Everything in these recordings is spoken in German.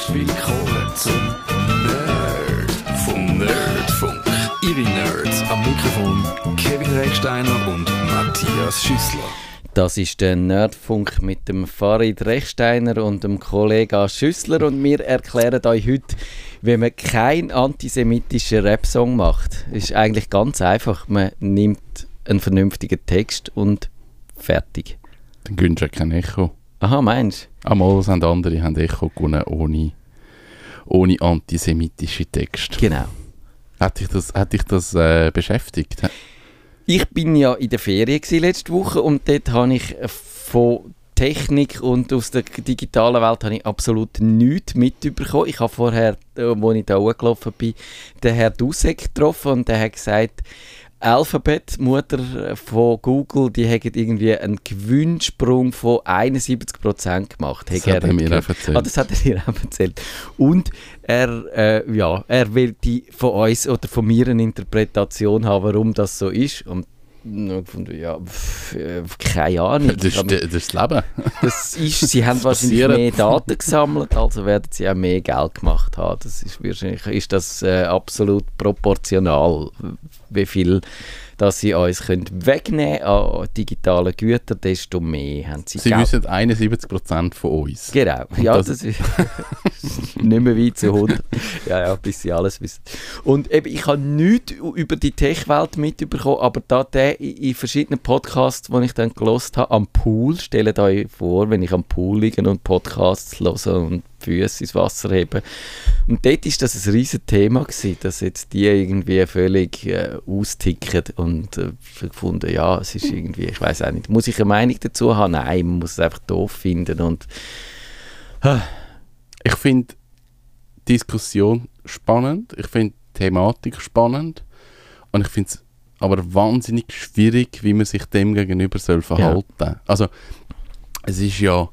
herzlich willkommen zum Nerd vom Nerdfunk. Ihre Nerds am Mikrofon Kevin Recksteiner und Matthias Schüssler. Das ist der Nerdfunk mit dem Farid Rechsteiner und dem Kollegen Schüssler und wir erklären euch heute, wie man keinen antisemitischen Rap-Song macht. ist eigentlich ganz einfach. Man nimmt einen vernünftigen Text und fertig. Dann gönnst du kein Echo. Aha, meinst Einmal sind andere haben Echo gewonnen ohne, ohne antisemitische Texte. Genau. Hat dich das, hat dich das äh, beschäftigt? Ich bin ja in der Ferien letzte Woche und dort habe ich von Technik und aus der digitalen Welt habe ich absolut nichts mitbekommen. Ich habe vorher, als äh, ich da hochgelaufen bin, den Herrn Dusek getroffen und der hat gesagt, Alphabet, Mutter von Google, die haben irgendwie einen Gewinnsprung von 71% gemacht. Das hat er mir auch erzählt. Ah, das hat er mir auch erzählt. Und er, äh, ja, er will die von uns oder von mir eine Interpretation haben, warum das so ist. Und ja, äh, keine Ahnung. Das ist, das, das Leben. Das ist, sie haben wahrscheinlich mehr Daten gesammelt, also werden sie auch mehr Geld gemacht haben. Das ist wahrscheinlich ist das äh, absolut proportional, wie viel dass sie uns können wegnehmen an digitalen Gütern, desto mehr haben sie Sie Geld. wissen 71% von uns. Genau, Und ja, das, das ist nicht mehr weit zu 100. Ja, ja, bis sie alles wissen. Und eben, ich habe nichts über die Tech-Welt mitbekommen, aber da der in verschiedenen Podcasts, die ich dann gelost habe, am Pool, stellt euch vor, wenn ich am Pool liege und Podcasts höre und Füße ins Wasser heben. Und dort war das ein riesiges Thema, gewesen, dass jetzt die irgendwie völlig äh, austicken und äh, gefunden, ja, es ist irgendwie, ich weiß auch nicht, muss ich eine Meinung dazu haben? Nein, man muss es einfach doof finden und äh. ich finde die Diskussion spannend, ich finde die Thematik spannend und ich finde es aber wahnsinnig schwierig, wie man sich dem gegenüber soll verhalten. Ja. Also es ist ja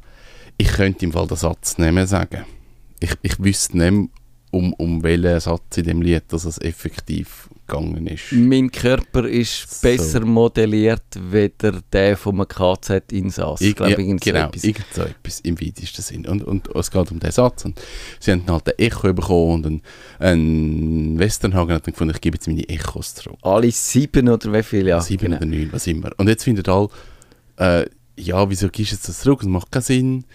ich könnte im Fall den Satz nicht mehr sagen. Ich, ich wüsste nicht um, um welchen Satz in dem Lied dass es effektiv gegangen ist. Mein Körper ist so. besser modelliert, weder der von einem KZ-Insass. Ich, ja, irgend genau, etwas. irgend so etwas im weitesten Sinn. Und, und es geht um den Satz. Und sie haben halt ein Echo bekommen und ein, ein Westernhagen hat dann gefunden, ich gebe jetzt meine Echos zurück. Alle sieben oder wie viele? Ja, sieben genau. oder neun, was immer. Und jetzt findet alle, äh, ja, wieso gibst du jetzt das zurück? Das macht keinen Sinn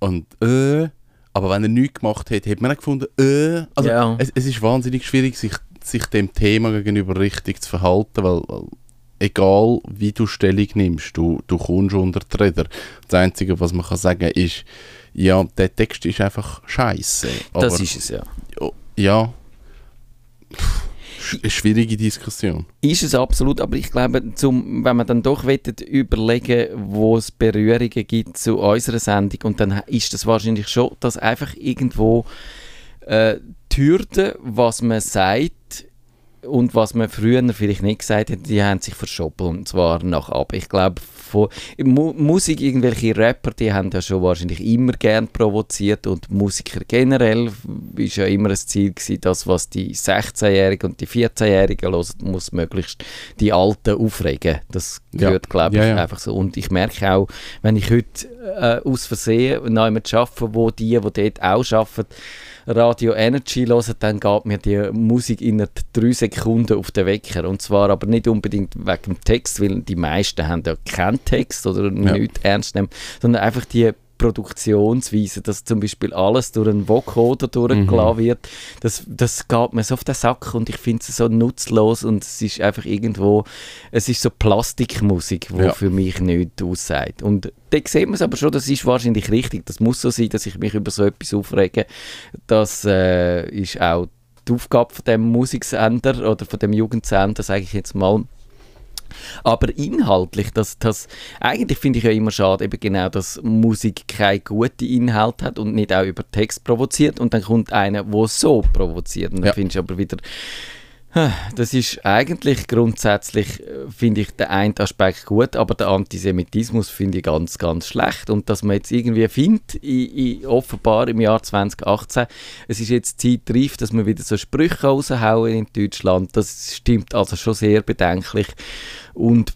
und äh, aber wenn er nichts gemacht hat, hat man auch gefunden, äh, also ja. es, es ist wahnsinnig schwierig, sich, sich dem Thema gegenüber richtig zu verhalten, weil, weil egal wie du Stellung nimmst, du, du kommst unter die Räder. Das Einzige, was man kann sagen ist, ja, der Text ist einfach scheiße. Das ist es, ja. Ja. Pff eine schwierige Diskussion. Ist es absolut, aber ich glaube, zum, wenn man dann doch wettet, überlegen, wo es Berührungen gibt zu unserer Sendung und dann ist das wahrscheinlich schon, dass einfach irgendwo äh, die Hürde, was man sagt, und was man früher vielleicht nicht gesagt hat, die haben sich verschoben und zwar nach ab. Ich glaube, von Mu Musik, irgendwelche Rapper, die haben ja schon wahrscheinlich immer gern provoziert und Musiker generell ist ja immer ein Ziel gewesen, das, was die 16-Jährigen und die 14-Jährigen hören, muss möglichst die Alten aufregen. Das gehört, ja. glaube ich, ja, ja. einfach so. Und ich merke auch, wenn ich heute äh, aus Versehen noch jemanden arbeite, wo die, die dort auch arbeiten, Radio Energy hören, dann geht mir die Musik in drei Sekunden auf den Wecker. Und zwar aber nicht unbedingt wegen dem Text, weil die meisten haben ja keinen Text oder ja. nicht ernst nehmen, sondern einfach die Produktionsweise, dass zum Beispiel alles durch einen Vocoder durchgeladen mhm. wird, das, das geht mir so auf den Sack und ich finde es so nutzlos und es ist einfach irgendwo, es ist so Plastikmusik, die ja. für mich nicht aussagt. Und da sieht man es aber schon, das ist wahrscheinlich richtig, das muss so sein, dass ich mich über so etwas aufrege. Das äh, ist auch die Aufgabe von dem Musiksender oder von dem Jugendsender, sage ich jetzt mal, aber inhaltlich, das, das, eigentlich finde ich ja immer schade, eben genau, dass Musik keine gute Inhalt hat und nicht auch über Text provoziert und dann kommt einer, der so provoziert und dann ja. findest du aber wieder, das ist eigentlich grundsätzlich, äh, finde ich, der eine Aspekt gut, aber der Antisemitismus finde ich ganz, ganz schlecht. Und dass man jetzt irgendwie findet, in, in, offenbar im Jahr 2018, es ist jetzt Zeit reif, dass man wieder so Sprüche raushauen in Deutschland, das stimmt also schon sehr bedenklich. Und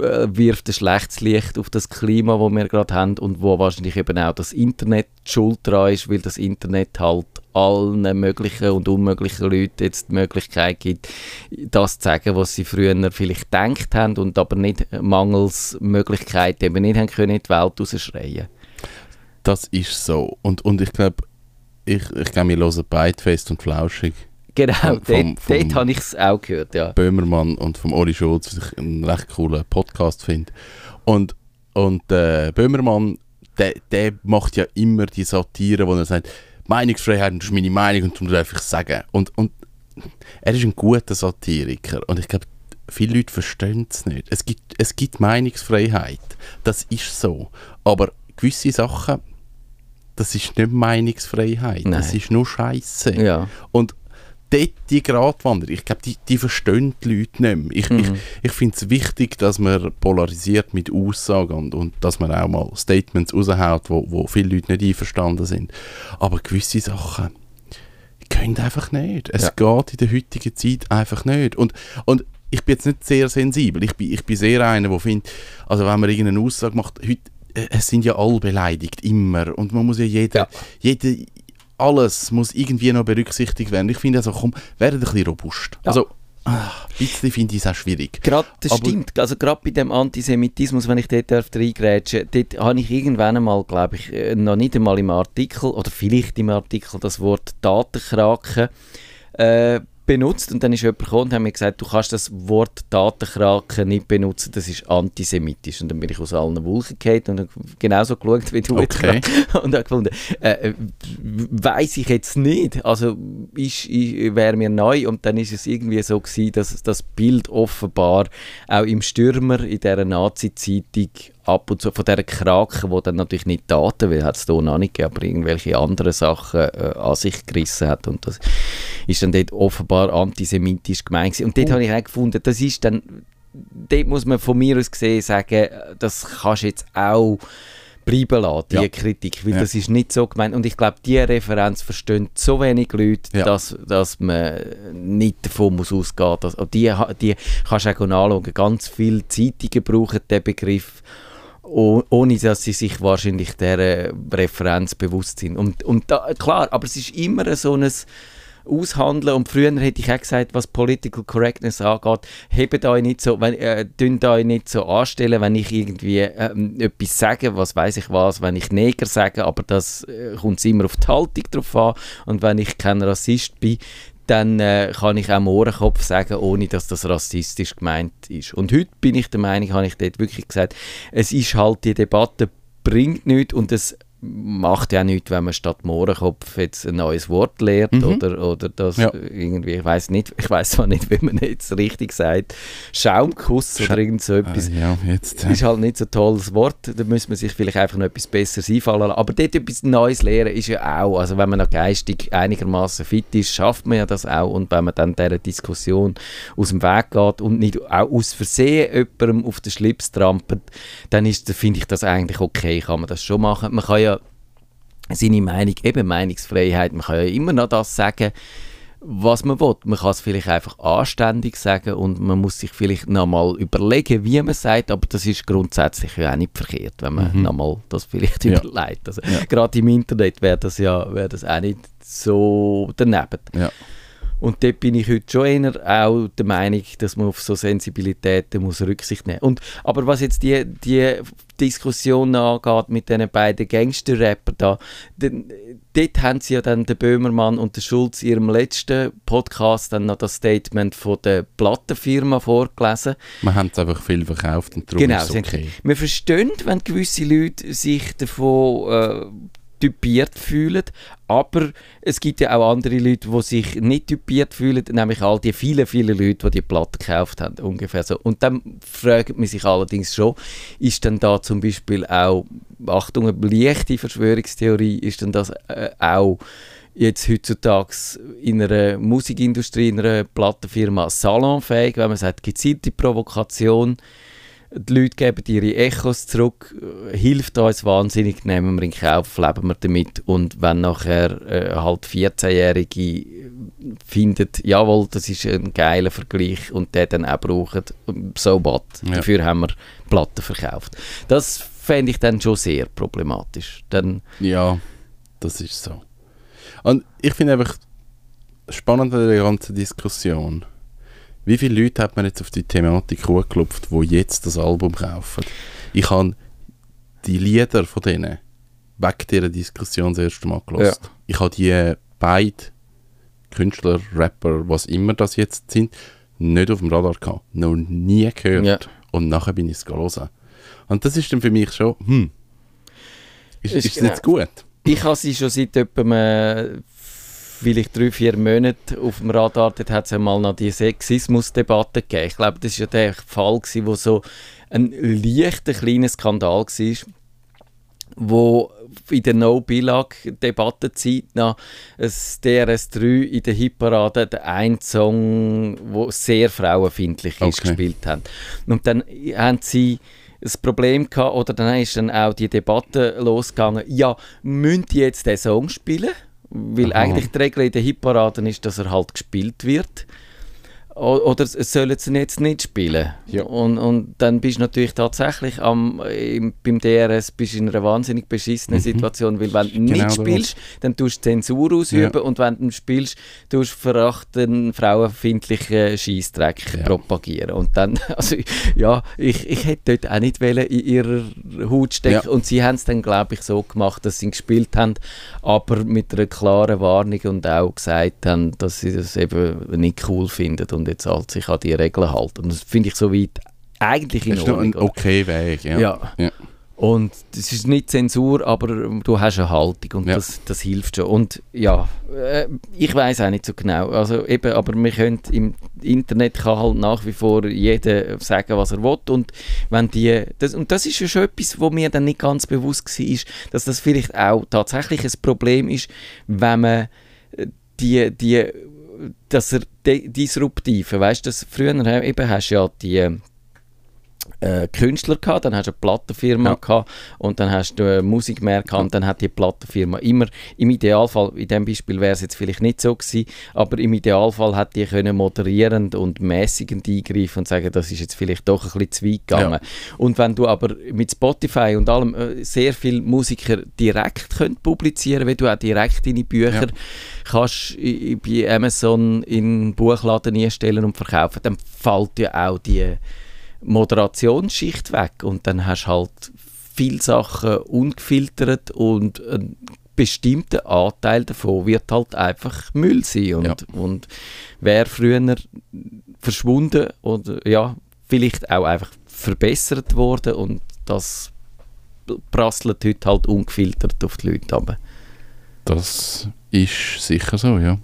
äh, wirft ein schlechtes Licht auf das Klima, das wir gerade haben und wo wahrscheinlich eben auch das Internet schuld dran ist, weil das Internet halt allen möglichen und unmöglichen Leuten jetzt die Möglichkeit gibt, das zu sagen, was sie früher vielleicht gedacht haben und aber nicht mangels Möglichkeit eben nicht haben können, in die Welt rausschreien. Das ist so. Und, und ich glaube, ich, ich glaube, wir hören beide fest und flauschig. Genau, vom, dort, vom dort habe ich es auch gehört, ja. Böhmermann und vom Oli Schulz, was ich einen recht coolen Podcast finde. Und, und äh, Böhmermann, der, der macht ja immer die Satire, wo er sagt, Meinungsfreiheit das ist meine Meinung und du darfst einfach sagen. Und, und er ist ein guter Satiriker und ich glaube, viele Leute verstehen es nicht. Es gibt, es gibt Meinungsfreiheit, das ist so. Aber gewisse Sachen, das ist nicht Meinungsfreiheit, Nein. das ist nur Scheiße. Ja. Und dort die Gratwanderung, ich glaube, die, die verstehen die Leute nicht mehr. Ich, mhm. ich, ich finde es wichtig, dass man polarisiert mit Aussagen und, und dass man auch mal Statements raushaut, wo, wo viele Leute nicht einverstanden sind. Aber gewisse Sachen gehen einfach nicht. Es ja. geht in der heutigen Zeit einfach nicht. Und, und ich bin jetzt nicht sehr sensibel. Ich bin, ich bin sehr einer, der findet, also wenn man irgendeine Aussage macht, heute, äh, es sind ja alle beleidigt, immer. Und man muss ja jeder, ja. jede, alles muss irgendwie noch berücksichtigt werden. Ich finde also, komm, werdet ein bisschen robust. Ja. Also, ach, ein bisschen finde ich es auch schwierig. Gerade, das Aber, stimmt. Also gerade bei dem Antisemitismus, wenn ich dort darf reingrätschen dort habe ich irgendwann einmal, glaube ich, äh, noch nicht einmal im Artikel, oder vielleicht im Artikel, das Wort Datenkraken äh, benutzt. Und dann ist jemand gekommen und hat mir gesagt, du kannst das Wort Datenkraken nicht benutzen, das ist antisemitisch. Und dann bin ich aus allen Wolken gefallen und habe genauso geschaut wie du okay. jetzt und habe gefunden, äh, äh weiß ich jetzt nicht, also wäre mir neu. Und dann ist es irgendwie so gewesen, dass das Bild offenbar auch im Stürmer in dieser Nazi-Zeitung ab und zu von dieser Krake, die dann natürlich nicht Daten, weil hat es hier noch nicht gegeben, aber irgendwelche anderen Sachen äh, an sich gerissen hat und das ist dann dort offenbar antisemitisch gemeint gewesen. Und dort oh. habe ich auch gefunden, das ist dann, dort muss man von mir aus gesehen sagen, das kannst du jetzt auch bleiben lassen, diese ja. Kritik, weil ja. das ist nicht so gemeint und ich glaube, diese Referenz verstehen so wenig Leute, ja. dass, dass man nicht davon muss ausgehen muss. Die, die kannst du auch anschauen, ganz viele Zeitungen brauchen den Begriff ohne dass sie sich wahrscheinlich der Referenz bewusst sind. Und, und da, klar, aber es ist immer so ein Aushandeln und früher hätte ich auch gesagt, was Political Correctness angeht, hebt euch nicht so, wenn, äh, euch nicht so anstellen, wenn ich irgendwie ähm, etwas sage, was weiß ich was, wenn ich Neger sage, aber das äh, kommt immer auf die Haltung drauf an und wenn ich kein Rassist bin, dann äh, kann ich auch Mohrenkopf sagen, ohne dass das rassistisch gemeint ist. Und heute bin ich der Meinung, habe ich dort wirklich gesagt, es ist halt, die Debatte bringt nichts und es macht ja nichts, wenn man statt Mohrenkopf jetzt ein neues Wort lernt mhm. oder, oder das ja. irgendwie, ich weiß nicht, ich weiß zwar nicht, wie man jetzt richtig sagt, Schaumkuss Scha oder irgend so etwas. Ah, ja, jetzt, äh. Ist halt nicht so ein tolles Wort, da muss man sich vielleicht einfach noch etwas Besseres einfallen lassen. Aber dort etwas Neues lernen ist ja auch, also wenn man noch geistig einigermaßen fit ist, schafft man ja das auch und wenn man dann dieser Diskussion aus dem Weg geht und nicht auch aus Versehen jemandem auf den Schlips trampelt, dann ist, finde ich das eigentlich okay, kann man das schon machen. Man kann ja seine Meinung, eben Meinungsfreiheit, man kann ja immer noch das sagen, was man will. Man kann es vielleicht einfach anständig sagen und man muss sich vielleicht nochmal überlegen, wie man es sagt, aber das ist grundsätzlich ja auch nicht verkehrt, wenn man mhm. nochmal das vielleicht ja. überlegt. Also, ja. Gerade im Internet wäre das ja wär das auch nicht so daneben. Ja. Und dort bin ich heute schon eher auch der Meinung, dass man auf so Sensibilitäten muss Rücksicht nehmen muss. Aber was jetzt die, die Diskussion angeht mit diesen beiden Gangster-Rapper da, den, dort haben sie ja dann der Böhmermann und der Schulz in ihrem letzten Podcast dann noch das Statement von der Plattenfirma vorgelesen. Man hat es einfach viel verkauft und darum genau, ist es okay. Wir verstehen, wenn gewisse Leute sich davon äh, typiert fühlen, aber es gibt ja auch andere Leute, die sich nicht typiert fühlen, nämlich all die vielen, vielen Leute, die die Platte gekauft haben, ungefähr so. Und dann fragt man sich allerdings schon, ist denn da zum Beispiel auch, Achtung, eine leichte Verschwörungstheorie, ist denn das äh, auch jetzt heutzutage in einer Musikindustrie, in einer Plattenfirma salonfähig, wenn man sagt, gezielte Provokation, die Leute geben ihre Echos zurück, hilft uns wahnsinnig, nehmen wir in Kauf, leben wir damit und wenn nachher äh, halt 14-Jährige findet, jawohl, das ist ein geiler Vergleich und der dann auch braucht, so what. Ja. Dafür haben wir Platten verkauft. Das fände ich dann schon sehr problematisch. Dann ja, das ist so. Und ich finde einfach spannend an der ganzen Diskussion, wie viele Leute hat man jetzt auf die Thematik hochgeklopft, die jetzt das Album kaufen? Ich habe die Lieder von denen wegen dieser Diskussion das erste Mal gelesen. Ja. Ich habe die beiden Künstler, Rapper, was immer das jetzt sind, nicht auf dem Radar gehabt. Noch nie gehört. Ja. Und nachher bin ich es hören. Und das ist dann für mich schon, hm, ist, ist, ist es nicht gut? Ich habe sie schon seit etwa vielleicht drei, vier Monate auf dem Radar, dort hat es ja mal noch die Sexismus-Debatte gegeben. Ich glaube, das war ja der Fall, gewesen, wo so ein leichter kleiner Skandal war, wo in der No-Billag-Debattenzeit noch das DRS3 in der Hitparade der ein Song, der sehr frauenfindlich ist, okay. gespielt hat. Und dann haben sie das Problem gehabt, oder dann ist dann auch die Debatte losgegangen, ja, müssen die jetzt den Song spielen? Weil Aha. eigentlich die Regel in den Hitparaden ist, dass er halt gespielt wird oder sollen sie jetzt nicht spielen? Ja. Und, und dann bist du natürlich tatsächlich am, im, beim DRS bist in einer wahnsinnig beschissenen mhm. Situation, weil wenn du genau nicht spielst, dann tust du Zensur ausüben ja. und wenn du spielst, tust du verachten frauenfindlichen Scheißdreck ja. propagieren. Und dann, also ja, ich, ich hätte dort auch nicht in ihrer Haut stecken und sie haben es dann, glaube ich, so gemacht, dass sie gespielt haben, aber mit einer klaren Warnung und auch gesagt haben, dass sie das eben nicht cool finden und jetzt halt sich an die Regeln halten. Und das finde ich so weit eigentlich in Ordnung. Das ist ein okay Weg, ja. ja. ja. Und das ist nicht Zensur, aber du hast eine Haltung und ja. das, das hilft schon. Und ja, äh, ich weiß auch nicht so genau. Also eben, aber wir können im Internet kann halt nach wie vor jeder sagen, was er will. Und wenn die, das, und das ist ja schon etwas, wo mir dann nicht ganz bewusst war, dass das vielleicht auch tatsächlich ein Problem ist, wenn man die, die dass er disruptive, weißt du, früher eben hast du ja die äh, Künstler gehabt, dann hast du eine Plattenfirma ja. gehabt und dann hast du gehabt und dann hat die Plattenfirma immer, im Idealfall, in dem Beispiel wäre es jetzt vielleicht nicht so gewesen, aber im Idealfall hat die können moderierend und mäßigend eingreifen und sagen, das ist jetzt vielleicht doch ein bisschen zu weit gegangen. Ja. Und wenn du aber mit Spotify und allem äh, sehr viele Musiker direkt könnt publizieren, wenn du auch direkt deine Bücher ja. kannst bei Amazon in Buchladen einstellen und verkaufen, dann fällt ja auch die Moderationsschicht weg und dann hast du halt viele Sachen ungefiltert und ein bestimmter Anteil davon wird halt einfach Müll sein und, ja. und wäre früher verschwunden oder ja, vielleicht auch einfach verbessert worden und das prasselt heute halt ungefiltert auf die Leute runter. Das ist sicher so, ja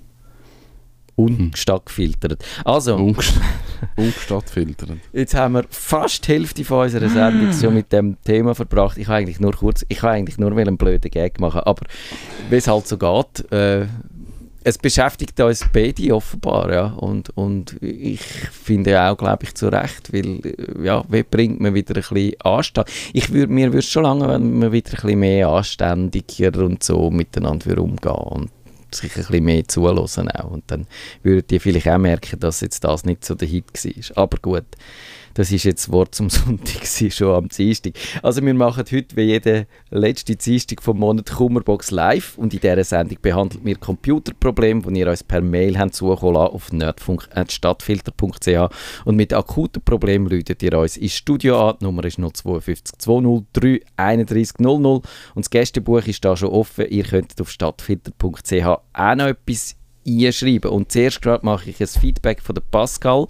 ungestattfiltert. Also, ungestattfiltert. Jetzt haben wir fast die Hälfte von unserer Sendung so mit dem Thema verbracht. Ich habe eigentlich nur kurz, ich habe eigentlich nur einen blöden Gag machen, aber wie es halt so geht, äh, es beschäftigt uns beide offenbar, ja, und, und ich finde auch, glaube ich, zu Recht, weil, äh, ja, wie bringt man wieder ein bisschen Anstand? Ich würd, mir würde es schon lange, wenn man wieder ein bisschen mehr anständiger und so miteinander umgehen und sich ein bisschen mehr zulassen auch. Und dann würdet ihr vielleicht auch merken, dass jetzt das nicht so der Hit war. Aber gut. Das ist jetzt das Wort zum Sonntag, schon am Dienstag. Also wir machen heute wie jede letzte Dienstag vom Monat Kummerbox live und in dieser Sendung behandelt wir Computerprobleme, die ihr uns per Mail habt zukommen auf nerdfunk.stadtfilter.ch und mit akuten Problemen läutet ihr uns ins Studio an. Die Nummer ist 052 203 31 00 und das Gästebuch ist da schon offen. Ihr könnt auf stadtfilter.ch auch noch etwas einschreiben. Und zuerst gerade mache ich ein Feedback von der Pascal,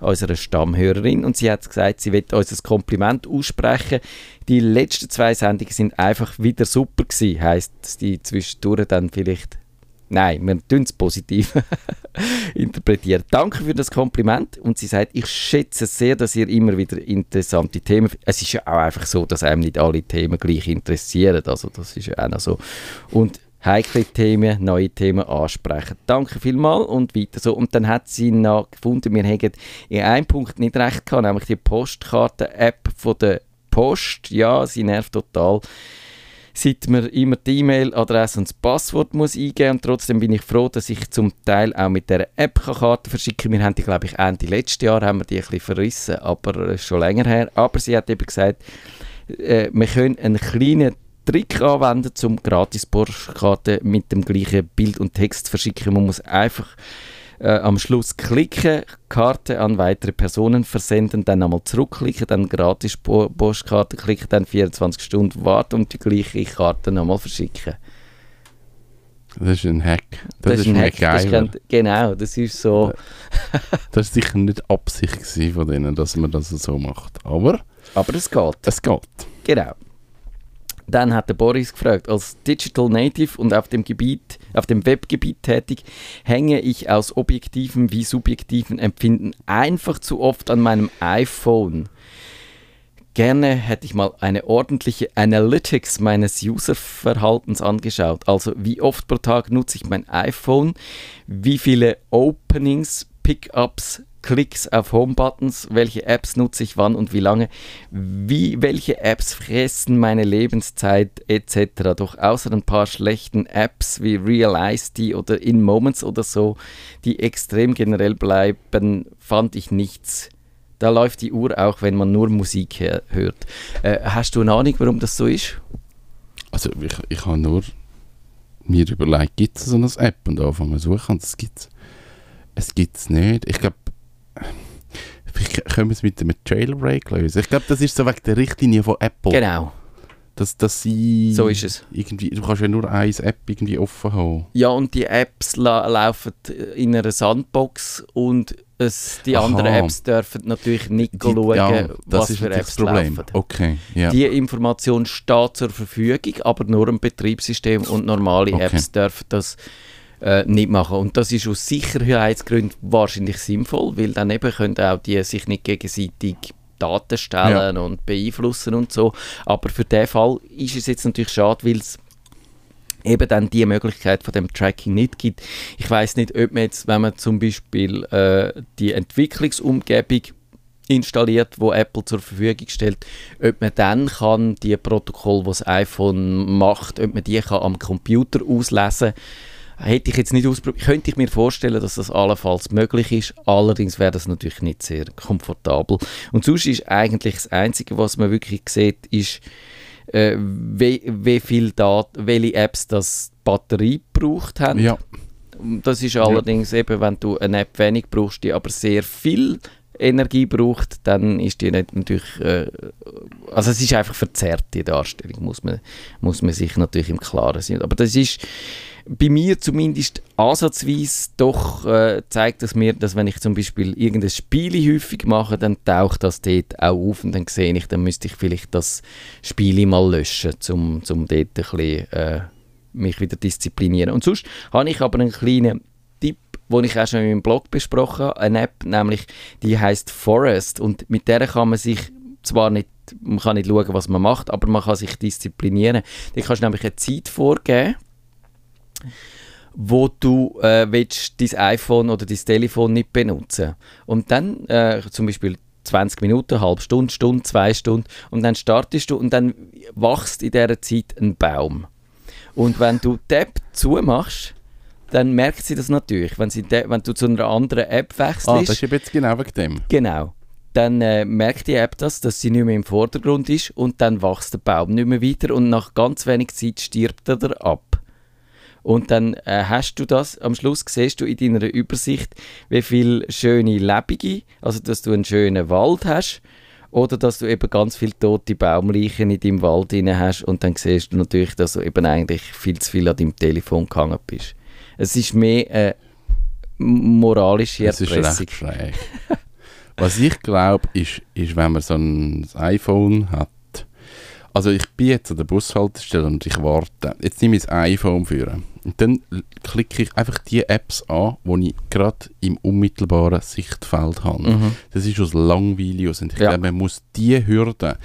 unserer Stammhörerin, und sie hat gesagt, sie wird uns ein Kompliment aussprechen. Die letzten zwei Sendungen sind einfach wieder super gewesen. Heißt, die zwischendurch dann vielleicht Nein, wir tun es positiv interpretieren. Danke für das Kompliment. Und sie sagt, ich schätze sehr, dass ihr immer wieder interessante Themen... Es ist ja auch einfach so, dass einem nicht alle Themen gleich interessieren. Also das ist ja auch noch so. Und heikle Themen, neue Themen ansprechen. Danke vielmals und weiter so. Und dann hat sie noch gefunden, wir hätten in einem Punkt nicht recht gehabt, nämlich die Postkarte-App von der Post. Ja, sie nervt total. seit man immer die E-Mail-Adresse und das Passwort muss eingeben und trotzdem bin ich froh, dass ich zum Teil auch mit der App Karten verschicken kann. Wir haben die, glaube ich, Ende letztes Jahr haben wir die ein bisschen verrissen, aber äh, schon länger her. Aber sie hat eben gesagt, äh, wir können einen kleinen Trick anwenden, um gratis Postkarten mit dem gleichen Bild und Text zu verschicken. Man muss einfach äh, am Schluss klicken, Karte an weitere Personen versenden, dann einmal zurückklicken, dann gratis Postkarte klicken, dann 24 Stunden warten und die gleiche Karte nochmal verschicken. Das ist ein Hack. Das, das ist ein Hack. Das genau, das ist so. das war sicher nicht Absicht von denen, dass man das so macht. Aber, Aber es geht. Es geht. Genau. Dann hat der Boris gefragt, als Digital Native und auf dem Gebiet, auf dem Webgebiet tätig, hänge ich aus objektiven wie subjektiven Empfinden einfach zu oft an meinem iPhone. Gerne hätte ich mal eine ordentliche Analytics meines Userverhaltens angeschaut. Also wie oft pro Tag nutze ich mein iPhone, wie viele Openings, Pickups, Klicks auf Home-Buttons, welche Apps nutze ich wann und wie lange, wie, welche Apps fressen meine Lebenszeit etc. Doch außer ein paar schlechten Apps wie Realize oder In Moments oder so, die extrem generell bleiben, fand ich nichts. Da läuft die Uhr auch, wenn man nur Musik hört. Äh, hast du eine Ahnung, warum das so ist? Also ich, ich habe nur mir überlegt, gibt es so eine App und anfangen zu suchen, das gibt es. gibt es nicht. Ich glaube, Vielleicht können wir es mit einem Jailbreak lösen. Ich glaube, das ist so wegen der Richtlinie von Apple. Genau. Dass, dass sie so ist es. Irgendwie, du kannst ja nur eine App irgendwie offen haben. Ja, und die Apps la laufen in einer Sandbox und es, die Aha. anderen Apps dürfen natürlich nicht die, schauen, ja, was für Apps das Problem. laufen. Okay, yeah. Die Information steht zur Verfügung, aber nur im Betriebssystem und normale okay. Apps dürfen das äh, nicht machen. Und das ist aus Sicherheitsgründen wahrscheinlich sinnvoll, weil dann eben können auch die sich nicht gegenseitig Daten stellen ja. und beeinflussen und so. Aber für den Fall ist es jetzt natürlich schade, weil es eben dann die Möglichkeit von dem Tracking nicht gibt. Ich weiß nicht, ob man jetzt, wenn man zum Beispiel äh, die Entwicklungsumgebung installiert, wo Apple zur Verfügung stellt, ob man dann kann die Protokoll, was das iPhone macht, ob man die kann am Computer auslesen kann Hätte ich jetzt nicht ausprobiert, könnte ich mir vorstellen, dass das allenfalls möglich ist. Allerdings wäre das natürlich nicht sehr komfortabel. Und sonst ist eigentlich das Einzige, was man wirklich sieht, ist, äh, wie, wie viel Dat welche Apps das Batterie gebraucht haben. Ja. Das ist allerdings ja. eben, wenn du eine App wenig brauchst, die aber sehr viel Energie braucht, dann ist die nicht natürlich, äh, also es ist einfach verzerrt, die Darstellung, muss man, muss man sich natürlich im Klaren sein. Aber das ist bei mir zumindest ansatzweise doch äh, zeigt es mir, dass wenn ich zum Beispiel irgendein Spiel häufig mache, dann taucht das dort auch auf und dann sehe ich, dann müsste ich vielleicht das Spiel mal löschen, um zum dort ein bisschen, äh, mich wieder disziplinieren. Und sonst habe ich aber einen kleinen Tipp, den ich auch schon in meinem Blog besprochen habe, eine App, nämlich die heißt Forest und mit der kann man sich zwar nicht man kann nicht schauen, was man macht, aber man kann sich disziplinieren. Da kannst du nämlich eine Zeit vorgeben wo du äh, willst, dein iPhone oder dein Telefon nicht benutzen Und dann äh, zum Beispiel 20 Minuten, halbe Stunde, Stunde, zwei Stunden und dann startest du und dann wächst in dieser Zeit ein Baum. Und wenn du die App zumachst, dann merkt sie das natürlich. Wenn, sie wenn du zu einer anderen App wechselst. Ah, das ist jetzt genau wegen dem. Genau. Dann äh, merkt die App das, dass sie nicht mehr im Vordergrund ist und dann wächst der Baum nicht mehr weiter und nach ganz wenig Zeit stirbt er ab. Und dann äh, hast du das, am Schluss siehst du in deiner Übersicht, wie viele schöne Lebige, also dass du einen schönen Wald hast, oder dass du eben ganz viele tote Baumleichen in deinem Wald drin hast und dann siehst du natürlich, dass du eben eigentlich viel zu viel an deinem Telefon gehangen bist. Es ist mehr eine moralische Erpressung. Das ist recht schräg. Was ich glaube, ist, ist, wenn man so ein iPhone hat, also ich bin jetzt an der Bushaltestelle und ich warte. Jetzt nehme ich das iPhone führen. Und dann klicke ich einfach die Apps an, die ich gerade im unmittelbaren Sichtfeld habe. Mhm. Das ist aus Langweile Und ich ja. glaube, man muss diese Hürde,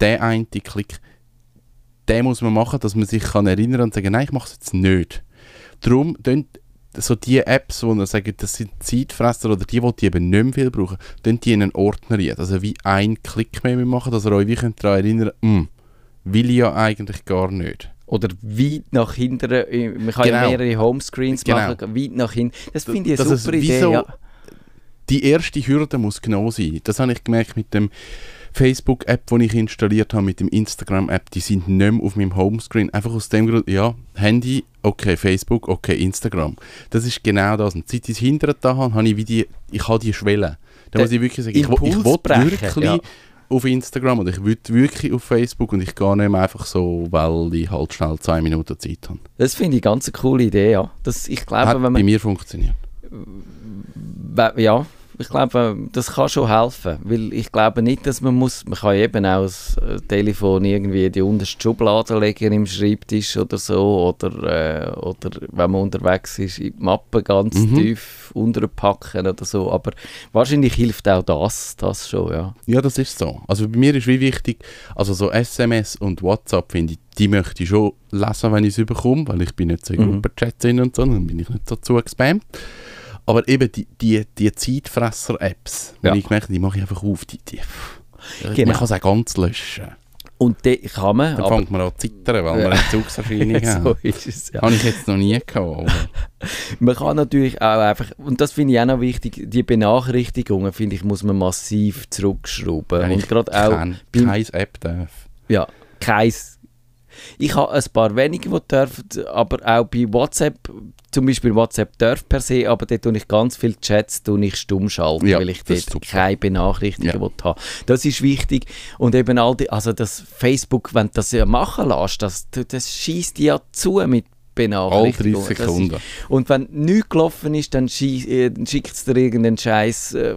den einen Klick, den muss man machen, dass man sich kann erinnern und sagen, nein, ich mache es jetzt nicht. Darum so die Apps, wo man sagt, das sind Zeitfresser oder die, die eben nicht mehr viel brauchen, dann die in einen Ordner rein. Also wie ein Klick mehr machen, dass ihr euch wie daran erinnern könnt, hm, will ich ja eigentlich gar nicht. oder weit nach hinten, äh, man kann genau. ja mehrere Homescreens genau. machen, weit nach hinten. Das finde ich eine super Idee. So, ja. Die erste Hürde muss genau sein. Das habe ich gemerkt mit dem Facebook-App, die ich installiert habe, mit dem Instagram-App, die sind nicht mehr auf meinem Homescreen. Einfach aus dem Grund, ja, Handy, okay, Facebook, okay, Instagram. Das ist genau das. Und seit ich es hinter da habe, habe ich wie die, ich habe die Schwelle. Da muss ich wirklich sagen, ich, ich will wirklich ja. Auf Instagram und ich will wirklich auf Facebook und ich gehe nicht mehr einfach so, weil ich halt schnell zwei Minuten Zeit habe. Das finde ich ganz eine coole Idee, ja. Das, ich glaube, Hat wenn man, bei mir funktioniert. Ja, ich glaube, das kann schon helfen, weil ich glaube nicht, dass man muss, man kann eben auch das äh, Telefon irgendwie in die unterste Schublade legen im Schreibtisch oder so, oder, äh, oder wenn man unterwegs ist, in die Mappe ganz mhm. tief unterpacken oder so, aber wahrscheinlich hilft auch das, das schon, ja. Ja, das ist so. Also bei mir ist wie wichtig, also so SMS und WhatsApp finde ich, die möchte ich schon lesen, wenn ich es bekomme, weil ich bin nicht so in mhm. Gruppenchats und so, dann bin ich nicht so zugespammt. Aber eben die, die, die Zeitfresser-Apps, ja. ich gemerkt die mache ich einfach auf. Die, die, genau. Man kann sie auch ganz löschen. Und die kann man. Dann fängt man an zu zittern, weil ja. man eine Zugserscheinung hat. so ist es, ja. Habe ich jetzt noch nie gehabt. man kann natürlich auch einfach, und das finde ich auch noch wichtig, die Benachrichtigungen, finde ich, muss man massiv zurückschrauben. Wenn und gerade auch kein, kein App darf. Ja, kein ich habe ein paar wenige, die dürfen, aber auch bei WhatsApp, zum Beispiel WhatsApp darf per se, aber dort tue ich ganz viele Chats tue ich stumm schalten, ja, weil ich dort keine Benachrichtigungen ja. habe. Das ist wichtig. Und eben all die, also das Facebook, wenn du das ja machen lässt, das, das schießt ja zu mit Benachrichtigung. All 30 Sekunden. Ist, und wenn nichts gelaufen ist, dann äh, schickt es dir irgendeinen Scheiß, äh,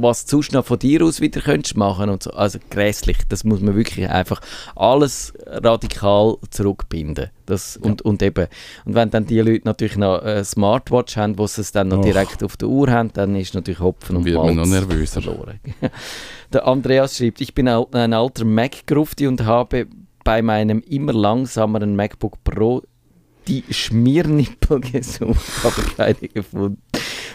was du sonst noch von dir aus wieder könntest machen und so. Also grässlich. Das muss man wirklich einfach alles radikal zurückbinden. Das, ja. und, und eben, und wenn dann die Leute natürlich noch eine Smartwatch haben, wo sie es dann noch Och. direkt auf der Uhr haben, dann ist natürlich Hopfen und Wird Malz noch nervöser. verloren. der Andreas schreibt, ich bin ein alter Mac-Grufti und habe bei meinem immer langsameren MacBook Pro die Schmiernippel gesucht, aber keine gefunden.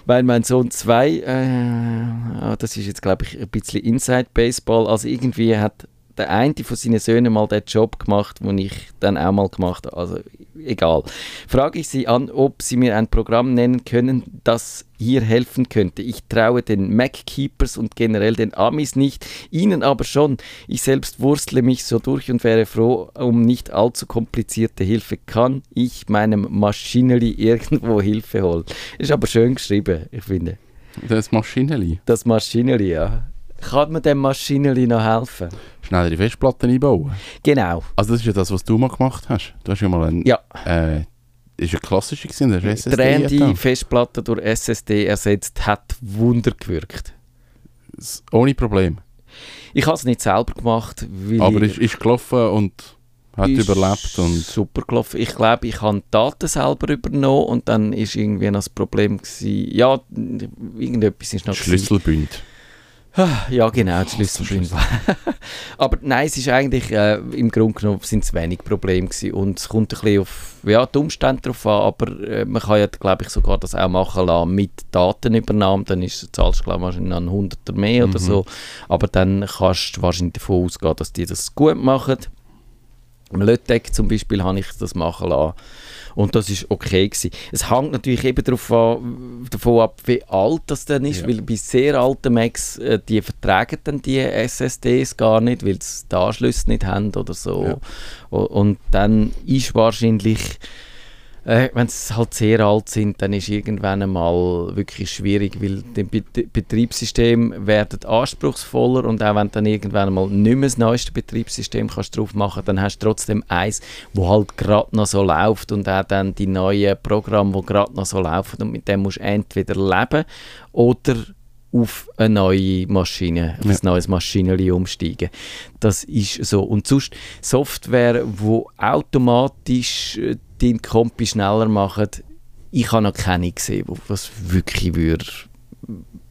Weil mein Sohn zwei, äh, das ist jetzt glaube ich ein bisschen Inside Baseball, also irgendwie hat der eine von seinen Söhnen mal den Job gemacht, den ich dann auch mal gemacht habe. Also egal. Frage ich Sie an, ob Sie mir ein Programm nennen können, das hier helfen könnte. Ich traue den Mackeepers und generell den Amis nicht, Ihnen aber schon. Ich selbst wurstle mich so durch und wäre froh um nicht allzu komplizierte Hilfe. Kann ich meinem Maschineli irgendwo Hilfe holen? Ist aber schön geschrieben, ich finde. Das Maschineli? Das Maschineli, ja. Kann man dem Maschineli noch helfen? Schnellere Festplatten einbauen? Genau. Also das ist ja das, was du mal gemacht hast. Du hast ja mal ein... Ja. Äh, ist ja klassisch gewesen, der SSD. Drehende Festplatte durch SSD ersetzt, hat Wunder gewirkt. Ohne Problem? Ich habe es nicht selber gemacht. Aber ist, ist gelaufen und hat überlebt und super gelaufen. Ich glaube, ich habe die Daten selber übernommen und dann ist irgendwie noch das Problem gewesen, ja, irgendetwas ist noch Schlüsselbünd. Ja, genau, die Schlüsselbündel. Aber nein, es ist eigentlich, äh, im Grunde genommen sind es wenig Probleme gewesen. und es kommt ein bisschen auf ja, die Umstände drauf an, aber äh, man kann ja, glaube ich, sogar das auch machen lassen mit Datenübernahme, dann ist, zahlst du, glaube ich, wahrscheinlich einen Hunderter mehr mhm. oder so, aber dann kannst du wahrscheinlich davon ausgehen, dass die das gut machen. Im Lötec zum Beispiel habe ich das machen lassen und das ist okay gewesen. Es hängt natürlich eben davon, davon ab, wie alt das dann ist, ja. weil bei sehr alten Macs, äh, die vertragen dann die SSDs gar nicht, weil sie die Anschlüsse nicht haben oder so. Ja. Und dann ist wahrscheinlich äh, wenn sie halt sehr alt sind, dann ist irgendwann einmal wirklich schwierig, weil die Betriebssysteme werden anspruchsvoller und auch wenn du dann irgendwann einmal nicht mehr das neueste Betriebssystem kannst drauf machen, dann hast du trotzdem eins, wo halt gerade noch so läuft und auch dann die neuen Programme, die gerade noch so laufen und mit dem musst du entweder leben oder auf eine neue Maschine, auf ja. ein neues Maschinenli umsteigen. Das ist so. Und sonst Software, wo automatisch äh, deinen Kompi schneller machen, ich habe noch keine gesehen, was wirklich würde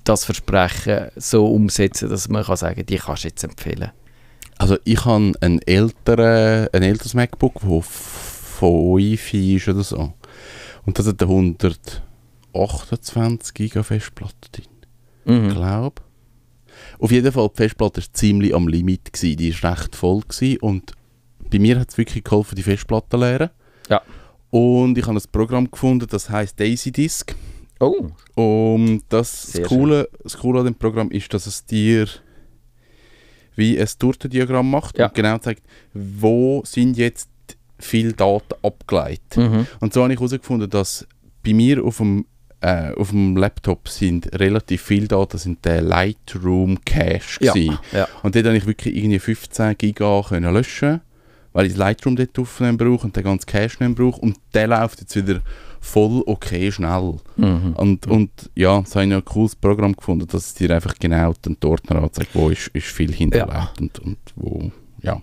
das Versprechen so umsetzen, dass man kann sagen, die kannst du jetzt empfehlen. Also ich habe ein, ältere, ein älteres MacBook, das fünf ist oder so. Und das hat eine 128 GB Festplatte drin. Mhm. Ich glaube. Auf jeden Fall, die Festplatte war ziemlich am Limit. Gewesen. Die war recht voll. Gewesen. Und bei mir hat es wirklich geholfen, die Festplatte zu leeren. Ja. Und ich habe ein Programm gefunden, das heißt Daisy Disk. Oh. Und das, das Coole, das Coole an dem Programm ist, dass es dir wie ein Tortendiagramm macht Ja. und genau zeigt, wo sind jetzt viele Daten abgeleitet. Mhm. Und so habe ich herausgefunden, dass bei mir auf dem, äh, auf dem Laptop sind relativ viele Daten sind der Lightroom Cache Ja. ja. Und dort habe ich wirklich irgendwie 15 Giga können löschen weil ich das Lightroom dort aufnehmen brauche und den ganzen Cache nicht mehr brauche. Und der läuft jetzt wieder voll okay schnell. Mhm. Und, und ja, so habe ich noch ein cooles Programm gefunden, dass es dir einfach genau den Ordner anzeigt, wo ist, ist viel hinterlegt Ja. und, und wo, ja.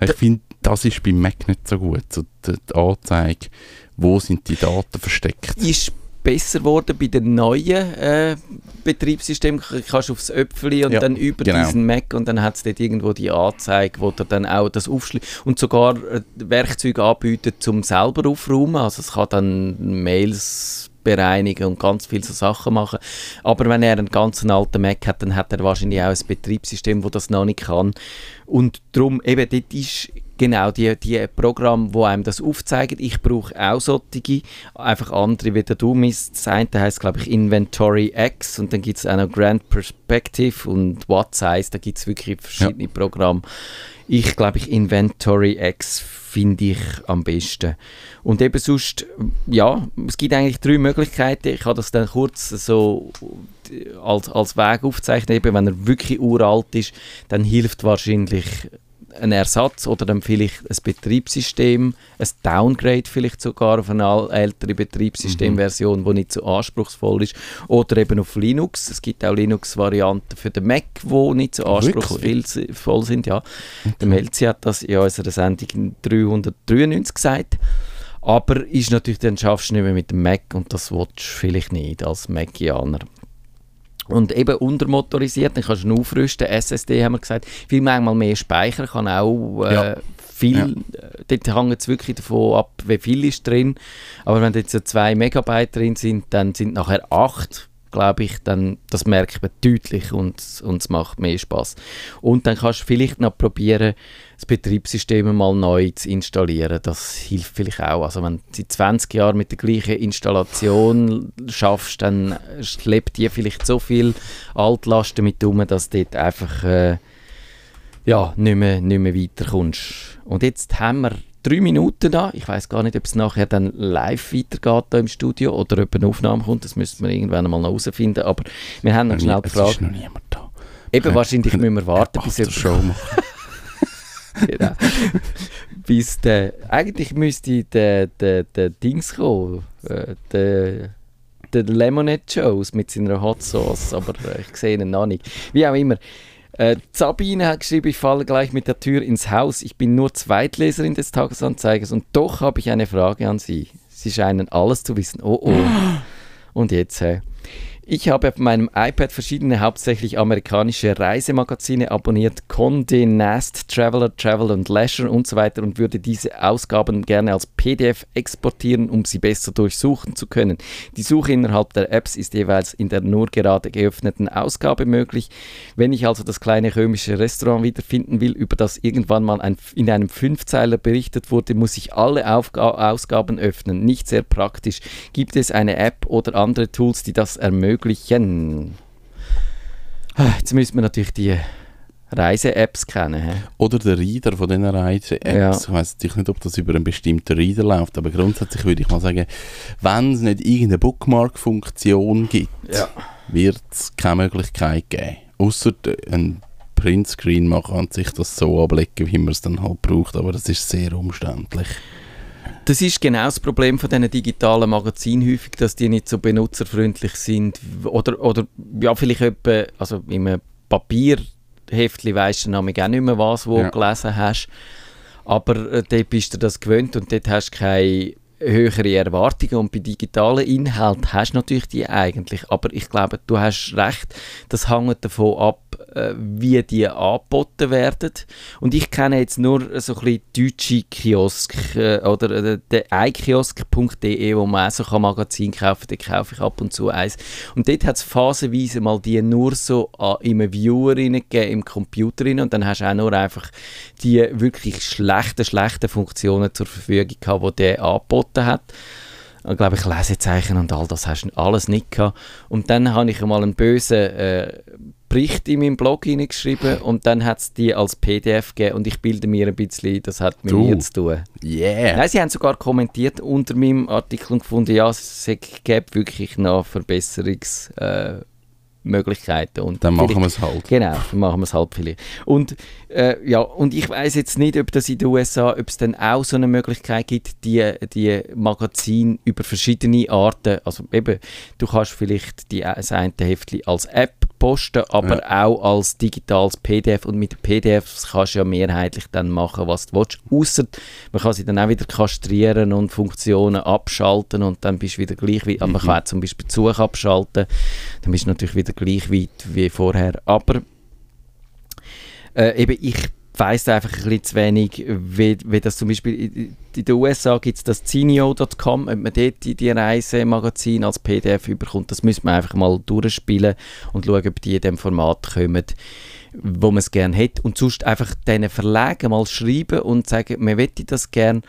Ich finde, das ist beim Mac nicht so gut, so die, die Anzeige, wo sind die Daten versteckt. ist besser geworden bei den neuen äh, Betriebssystemen. Du kannst aufs Öpfeli und Ja, dann über genau. diesen Mac und dann hat es dort irgendwo die Anzeige, wo du dann auch das aufschließt und sogar äh, Werkzeuge anbietet, zum selber aufräumen. Also es kann dann Mails bereinigen und ganz viele so Sachen machen. Aber wenn er einen ganz alten Mac hat, dann hat er wahrscheinlich auch ein Betriebssystem, wo das noch nicht kann. Und darum, eben, dort ist genau die, die Programme, wo einem das aufzeigen. Ich brauche auch solche, einfach andere wie der du misst. Das eine heisst, glaube ich, Inventory X und dann gibt es auch noch Grand Perspective und What Size, da gibt es wirklich verschiedene Programme. Ich glaube, ich Inventory X finde ich am besten. Und eben sonst, ja, es gibt eigentlich drei Möglichkeiten. Ich habe das dann kurz so als, als Weg aufzeichnen. Eben, wenn er wirklich uralt ist, dann hilft wahrscheinlich ein Ersatz oder dann vielleicht ein Betriebssystem, ein Downgrade vielleicht sogar auf eine ältere Betriebssystemversion, die nicht so anspruchsvoll ist. Oder eben auf Linux. Es gibt auch Linux-Varianten für den Mac, die nicht so anspruchsvoll sind. Ja. Der Melzi hat das in unserer Sendung 393 gesagt. Aber ist natürlich, dann schaffst du nicht mehr mit dem Mac und das willst du vielleicht nicht als Macianer. Und eben untermotorisiert, dann kannst du ihn aufrüsten. SSD haben wir gesagt, viel manchmal mehr Speicher, kann auch äh, Ja. viel, Ja. äh, dort hängt es wirklich davon ab, wie viel ist drin. Aber wenn jetzt so 2 Megabyte drin sind, dann sind nachher 8, glaube ich, dann, das merkt man deutlich und, und es macht mehr Spaß. Und dann kannst du vielleicht noch probieren, das Betriebssystem mal neu zu installieren. Das hilft vielleicht auch. Also wenn du seit 20 Jahren mit der gleichen Installation schaffst, dann schleppt die vielleicht so viel Altlasten mit um, dass du dort einfach äh, ja, nicht, mehr, nicht mehr weiterkommst. Und jetzt haben wir drei Minuten da. Ich weiß gar nicht, ob es nachher dann live weitergeht da im Studio oder ob eine Aufnahme kommt. Das müssen wir irgendwann mal herausfinden. Aber wir haben noch schnell es ist noch niemand da. Eben, können- wahrscheinlich können müssen wir warten, bis After Show machen. genau. bis der, eigentlich müsste der, der, der Dings kommen, äh, der, der Lemonade Joes mit seiner Hot Sauce, aber äh, ich sehe ihn noch nicht. Wie auch immer. Äh, Sabine hat geschrieben, ich falle gleich mit der Tür ins Haus. Ich bin nur Zweitleserin des Tagesanzeigers und doch habe ich eine Frage an Sie. Sie scheinen alles zu wissen. Oh oh. Und jetzt, hä? Ich habe auf meinem iPad verschiedene hauptsächlich amerikanische Reisemagazine abonniert, Condé Nast, Traveler, Travel und Leisure und so weiter und würde diese Ausgaben gerne als PDF exportieren, um sie besser durchsuchen zu können. Die Suche innerhalb der Apps ist jeweils in der nur gerade geöffneten Ausgabe möglich. Wenn ich also das kleine römische Restaurant wiederfinden will, über das irgendwann mal ein, in einem Fünfzeiler berichtet wurde, muss ich alle Aufga Ausgaben öffnen. Nicht sehr praktisch. Gibt es eine App oder andere Tools, die das ermöglichen? Ah, Jetzt müssen wir natürlich die Reise-Apps kennen. hä? Oder der Reader von diesen Reise-Apps. Ja. Ich weiß natürlich nicht, ob das über einen bestimmten Reader läuft, aber grundsätzlich würde ich mal sagen, wenn es nicht irgendeine Bookmark-Funktion gibt, Ja. wird es keine Möglichkeit geben. Außer ein Printscreen machen und sich das so ablegen, wie man es dann halt braucht, aber das ist sehr umständlich. Das ist genau das Problem von diesen digitalen Magazinen häufig, dass die nicht so benutzerfreundlich sind. Oder, oder ja, vielleicht etwa, also in einem Papierheftli weisst du nämlich auch nicht mehr, was wo Ja. du gelesen hast. Aber äh, dort bist du das gewöhnt und dort hast du keine höhere Erwartungen und bei digitalen Inhalten hast du natürlich die eigentlich, aber ich glaube, du hast recht, das hängt davon ab, äh, wie die angeboten werden. Und ich kenne jetzt nur so ein bisschen deutsche Kiosk äh, oder äh, der ikiosk.de, wo man auch so Magazin kaufen kann, da kaufe ich ab und zu eins. Und dort hat es phasenweise mal die nur so im Viewer gegeben, im Computer rein, und dann hast du auch nur einfach die wirklich schlechten, schlechten Funktionen zur Verfügung gehabt, die der angeboten hat. Ich glaube, ich Lesezeichen und all das hast du alles nicht gehabt. Und dann habe ich einmal einen bösen äh, Bericht in meinem Blog hineingeschrieben und dann hat es die als PDF gegeben und ich bilde mir ein bisschen, das hat mit du. mir zu tun. Yeah. Nein, sie haben sogar kommentiert unter meinem Artikel und gefunden, ja, es gibt wirklich noch Verbesserungs... Äh, Möglichkeiten. Und dann machen wir es halt. Genau, dann machen wir es halt vielleicht. Und, äh, ja, und ich weiß jetzt nicht, ob das in den USA, ob es dann auch so eine Möglichkeit gibt, die, die Magazine über verschiedene Arten, also eben, du kannst vielleicht die, das eine Heftchen als App posten, aber ja. auch als digitales PDF und mit PDFs kannst du ja mehrheitlich dann machen, was du willst, außer man kann sie dann auch wieder kastrieren und Funktionen abschalten und dann bist du wieder gleich wie, mhm. man kann auch zum Beispiel Zug abschalten, dann bist du natürlich wieder gleich weit wie vorher, aber äh, eben ich weiß einfach ein bisschen zu wenig, wie, wie das zum Beispiel in den USA gibt es das Zinio.com, ob man dort die, die Reisemagazin als PDF überkommt, das müssen wir einfach mal durchspielen und schauen, ob die in dem Format kommen, wo man es gerne hätte und sonst einfach diesen Verlagen mal schreiben und sagen, man möchte das gerne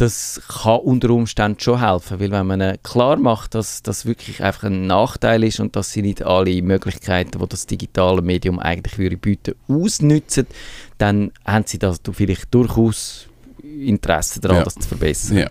das kann unter Umständen schon helfen, weil wenn man klar macht, dass das wirklich einfach ein Nachteil ist und dass sie nicht alle Möglichkeiten, die das digitale Medium eigentlich würde bieten, ausnützen, dann haben sie da vielleicht durchaus Interesse daran, ja. das zu verbessern. Ja.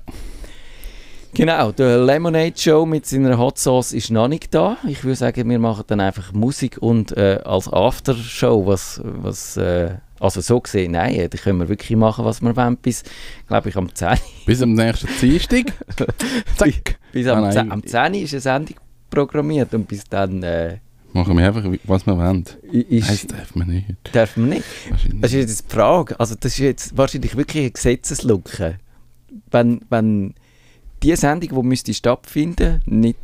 Genau, der Lemonade Show mit seiner Hot Sauce ist noch nicht da. Ich würde sagen, wir machen dann einfach Musik und äh, als Aftershow, was, was äh, also so gesehen, nein, da können wir wirklich machen, was wir wollen, bis, glaube ich, am 10. Bis am nächsten Dienstag? Zack. Bis am, ah, 10, am 10 ist eine Sendung programmiert und bis dann... Äh, Machen wir einfach, was wir wollen. Ist, das darf man nicht. Darf man nicht? Das ist jetzt die Frage. Also das ist jetzt wahrscheinlich wirklich eine Gesetzeslücke. Wenn, wenn die Sendung, die müsste stattfinden, nicht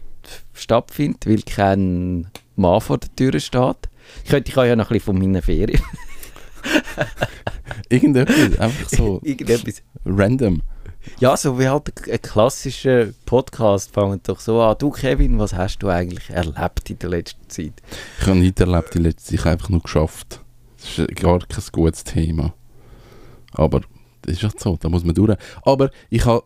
stattfindet, weil kein Mann vor der Tür steht. Ich könnte ich ja noch ein bisschen von meiner Ferien. Irgendetwas, einfach so. Irgendetwas. Random. Ja, so wie halt ein klassischer Podcast fängt doch so an. Du, Kevin, was hast du eigentlich erlebt in der letzten Zeit? Ich habe nicht erlebt in letzter Zeit, ich habe einfach nur geschafft. Das ist gar kein gutes Thema. Aber das ist halt so, da muss man durch. Aber ich habe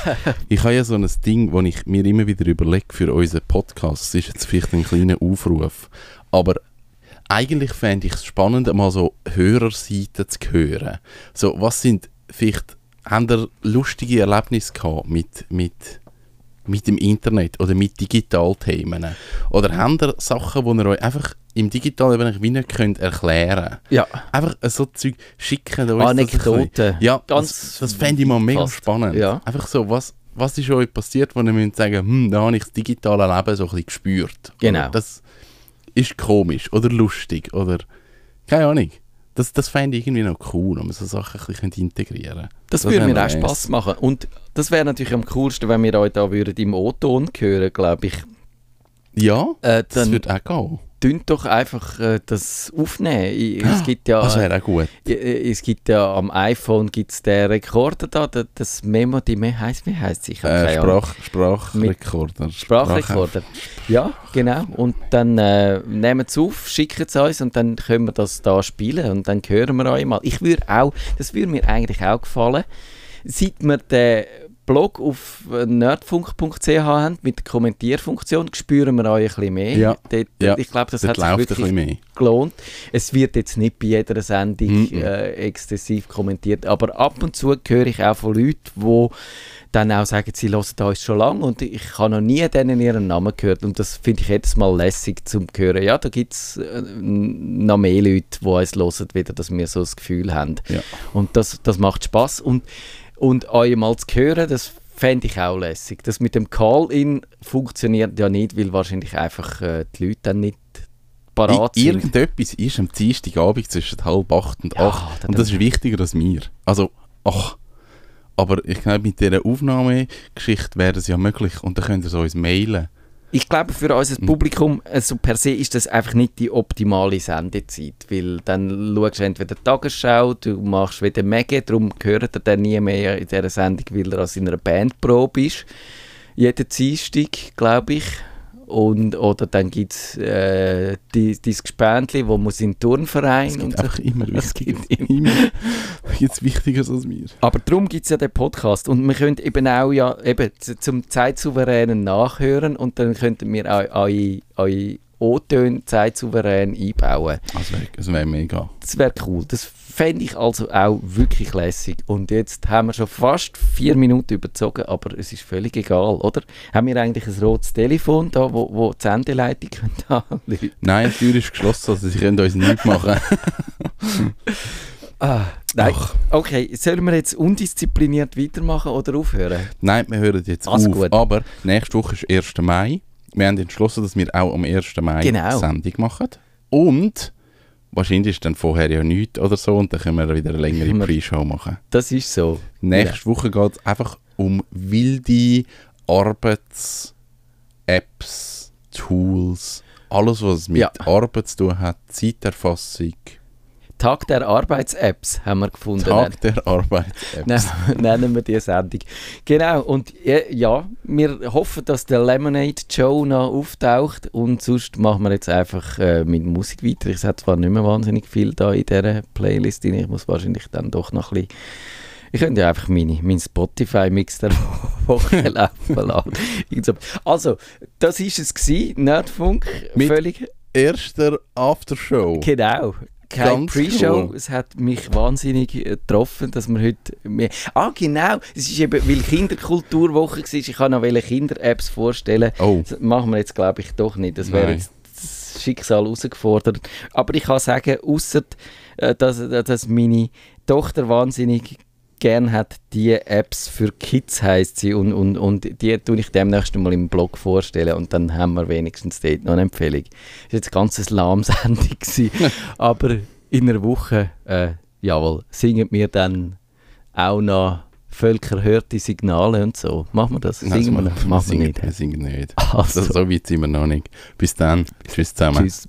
ich ha ja so ein Ding, das ich mir immer wieder überlege für unseren Podcast. Das ist jetzt vielleicht ein kleiner Aufruf. Aber eigentlich fände ich es spannend, mal so Hörerseiten zu hören. So, was sind vielleicht, haben ihr lustige Erlebnisse gehabt mit, mit, mit dem Internet oder mit Digitalthemen? Oder haben ihr Sachen, die ihr euch einfach im digitalen Bereich wie nicht könnt erklären Ja. Einfach so Zeug schicken. Anekdoten. Ja, Ganz das, das fände ich mal mega fast. spannend. Ja. Einfach so, was, was ist euch passiert, wo ihr müsst sagen, hm, da habe ich das digitale Leben so ein bisschen gespürt. Genau. Das, ist komisch oder lustig oder keine Ahnung. Das, das fände ich irgendwie noch cool, wenn man so Sachen ein bisschen integrieren könnte. Das, das würde mir auch Spass machen. Und das wäre natürlich am coolsten, wenn wir euch da würden im O-Ton hören, glaube ich. Ja, äh, das würde auch gehen tönt doch einfach äh, das aufnehmen. Es gibt ja, das wäre auch gut. Äh, es gibt ja am iPhone gibt's den Rekorder da, das Memo, die Me heißt, wie heißt es? Äh, Sprach, Sprachrekorder. Sprachrekorder. Ja, genau. Und dann äh, nehmen es auf, schicken es uns und dann können wir das da spielen und dann hören wir euch mal. Ich würde auch, das würde mir eigentlich auch gefallen, seit wir den Blog auf nerdfunk.ch haben mit der Kommentierfunktion, spüren wir euch ein bisschen mehr. Ja. Dort, ja. Ich glaube, das Dort hat sich wirklich gelohnt. Es wird jetzt nicht bei jeder Sendung mm -mm. Äh, exzessiv kommentiert, aber ab und zu höre ich auch von Leuten, die dann auch sagen, sie hören uns schon lange und ich habe noch nie denen ihren Namen gehört und das finde ich jedes Mal lässig zum hören. Ja, da gibt es äh, noch mehr Leute, die uns hören, wieder, dass wir so das Gefühl haben. Ja. Und das, das macht Spaß und und euch mal zu hören, das fände ich auch lässig. Das mit dem Call-In funktioniert ja nicht, weil wahrscheinlich einfach äh, die Leute dann nicht parat sind. Irgendetwas ist am Dienstagabend zwischen halb acht und ja, acht und das ist wichtiger als mir. Also, ach, aber ich glaube, mit dieser Aufnahmegeschichte wäre das ja möglich und dann könnt ihr es uns mailen. Ich glaube, für unser hm. Publikum also per se ist das einfach nicht die optimale Sendezeit, weil dann schaust du entweder Tagesschau, du machst wieder Mega, darum gehört er dann nie mehr in dieser Sendung, weil er an seiner Bandprobe ist. Jeden Dienstag, glaube ich. Und, oder dann gibt es äh, dieses Gespendli, wo muss in den Turnverein. Es gibt und einfach immer wichtiger. immer jetzt wichtiger als mir. Aber darum gibt es ja den Podcast. Und wir können eben auch ja eben zum Zeitsouveränen nachhören und dann könnten wir eure O-Töne zeitsouverän einbauen. Das wäre wär mega. Das wäre cool. Das fände ich also auch wirklich lässig. Und jetzt haben wir schon fast vier Minuten überzogen, aber es ist völlig egal, oder? Haben wir eigentlich ein rotes Telefon da, wo, wo die Sendeleitung anrufen Nein, die Tür ist geschlossen, also sie können uns nichts machen. ah, nein. Doch. Okay, sollen wir jetzt undiszipliniert weitermachen oder aufhören? Nein, wir hören jetzt Alles auf. Gut. Aber nächste Woche ist 1. Mai. Wir haben entschlossen, dass wir auch am 1. Mai genau. Sendung machen. Und Wahrscheinlich ist dann vorher ja nichts oder so und dann können wir wieder eine längere Pre-Show machen. Das ist so. Nächste ja. Woche geht es einfach um wilde Arbeits-Apps, Tools, alles was mit ja. Arbeit zu tun hat, Zeiterfassung, Tag der Arbeits-Apps haben wir gefunden. Tag der Arbeits-Apps. Nennen wir die Sendung. Genau, und ja, wir hoffen, dass der Lemonade Joe noch auftaucht und sonst machen wir jetzt einfach äh, mit Musik weiter. Ich habe zwar nicht mehr wahnsinnig viel da in dieser Playlist, ich muss wahrscheinlich dann doch noch ein bisschen ich könnte ja einfach meine, meinen Spotify-Mix der Woche laufen lassen. Also, das war es gewesen, Nerdfunk. Mit völlig... erster Aftershow. Genau keine Pre-Show. Es hat mich wahnsinnig äh, getroffen, dass wir heute mehr... Ah, genau. Es ist eben, weil Kinderkulturwoche war, ich kann noch Kinder-Apps vorstellen. Oh. Das machen wir jetzt, glaube ich, doch nicht. Das wäre jetzt das Schicksal herausgefordert. Aber ich kann sagen, außer äh, dass, dass meine Tochter wahnsinnig gern hat, die Apps für Kids heißt sie und, und, und die tue ich demnächst mal im Blog vorstellen und dann haben wir wenigstens dort noch eine Empfehlung. Das war jetzt ein ganzes Lahmsendung, aber in einer Woche, äh, jawohl, singen wir dann auch noch völkerhörte Signale und so. Machen wir das? Singen wir, wir, machen wir nicht. Wir singen nicht. Also. So weit sind wir noch nicht. Bis dann. Tschüss zusammen. Tschüss.